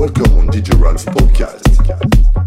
Welcome on Digital Podcast.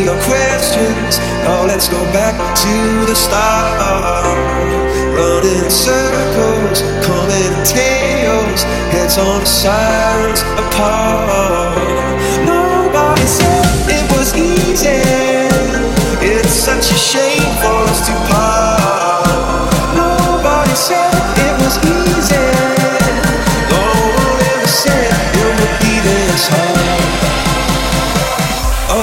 your questions. Oh, let's go back to the start. Running circles, coming in tails, heads on the sides apart. Nobody said it was easy. It's such a shame for us to part. Nobody said it was easy.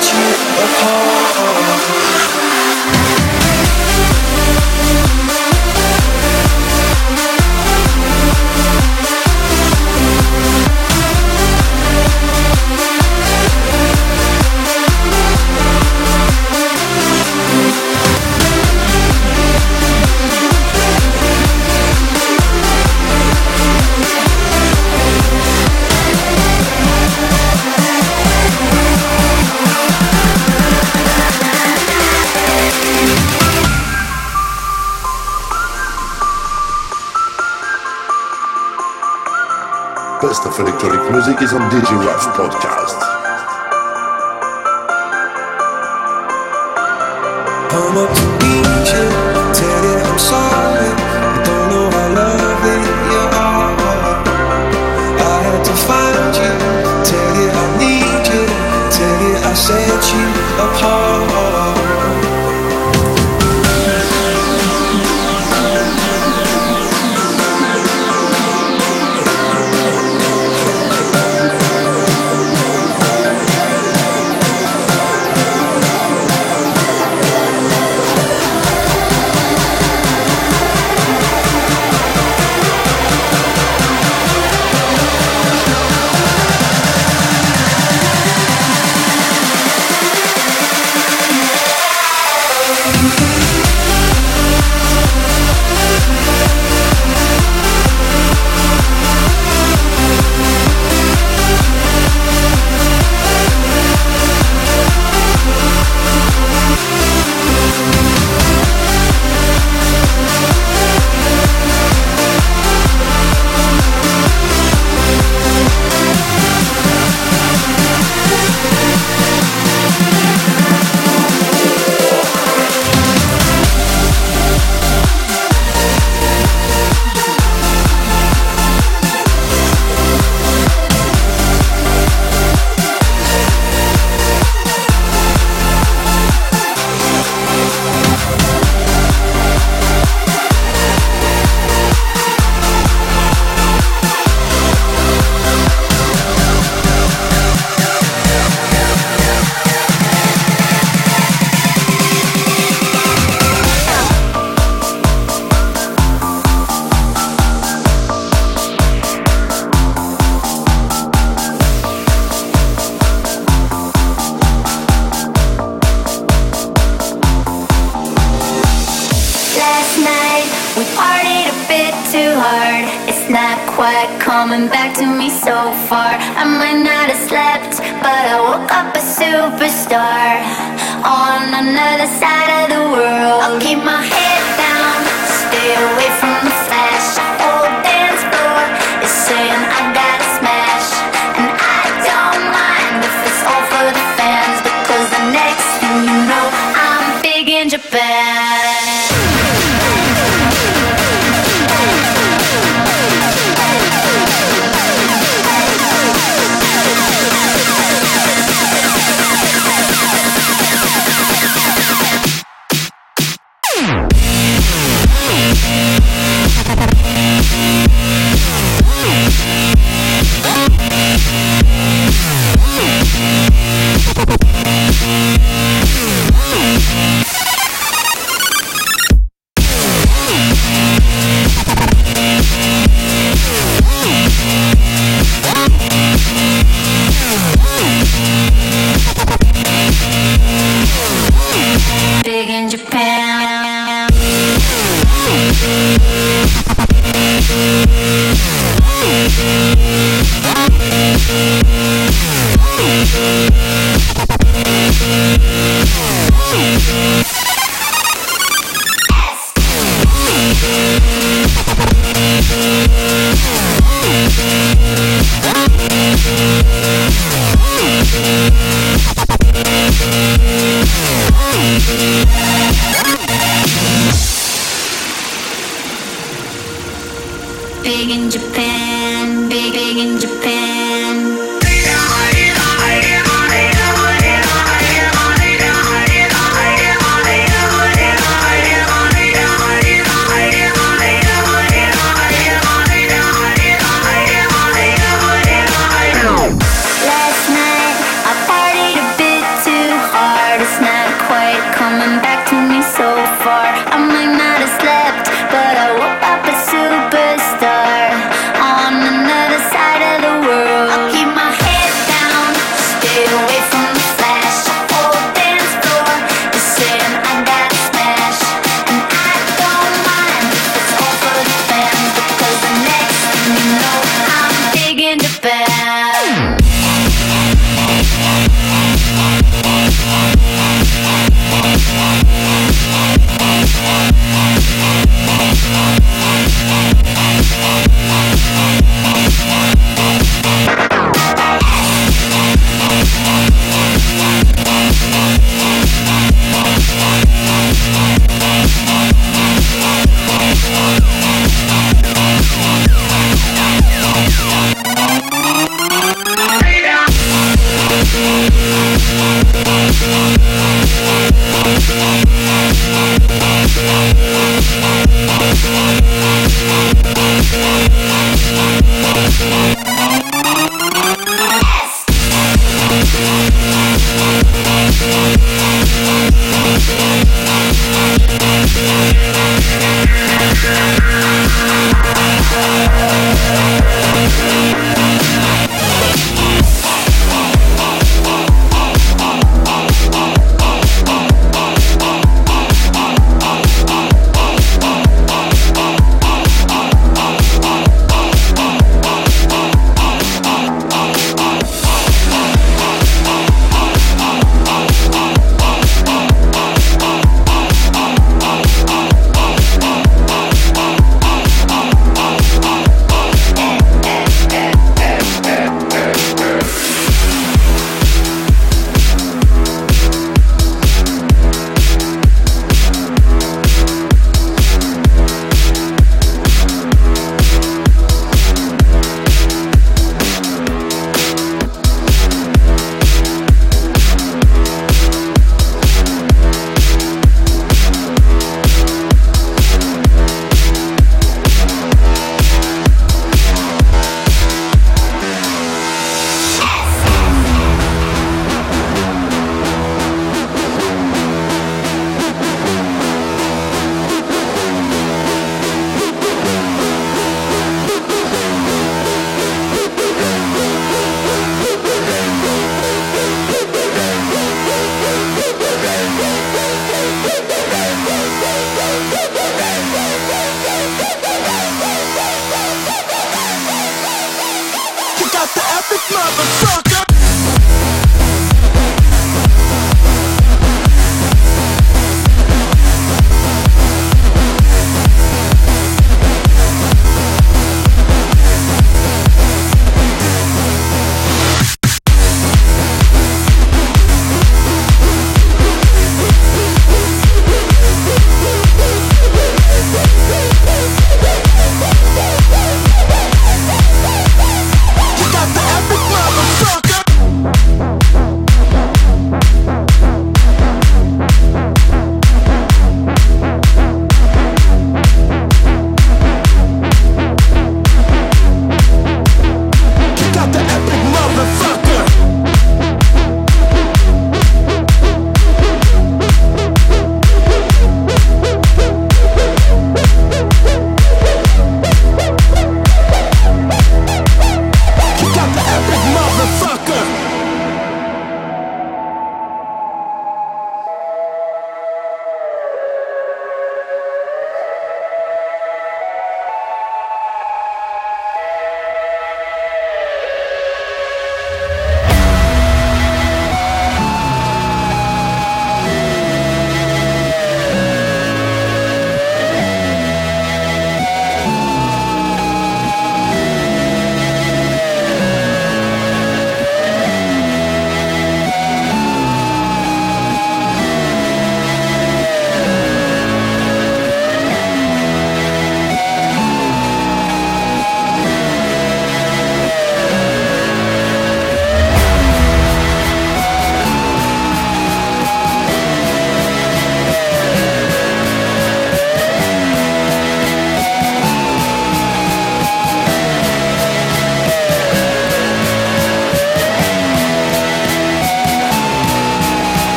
you. best of electronic music is on DJ Ref Podcast.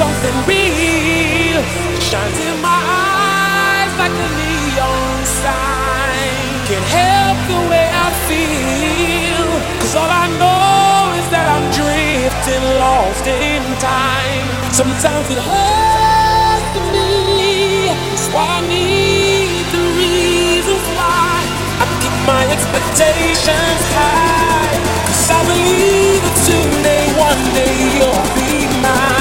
Something real shines in my eyes like a neon sign. Can't help the way I feel. Cause all I know is that I'm drifting, lost in time. Sometimes it hurts me. That's why I need the reasons why. I keep my expectations high. Cause I believe that someday, one day you'll be mine.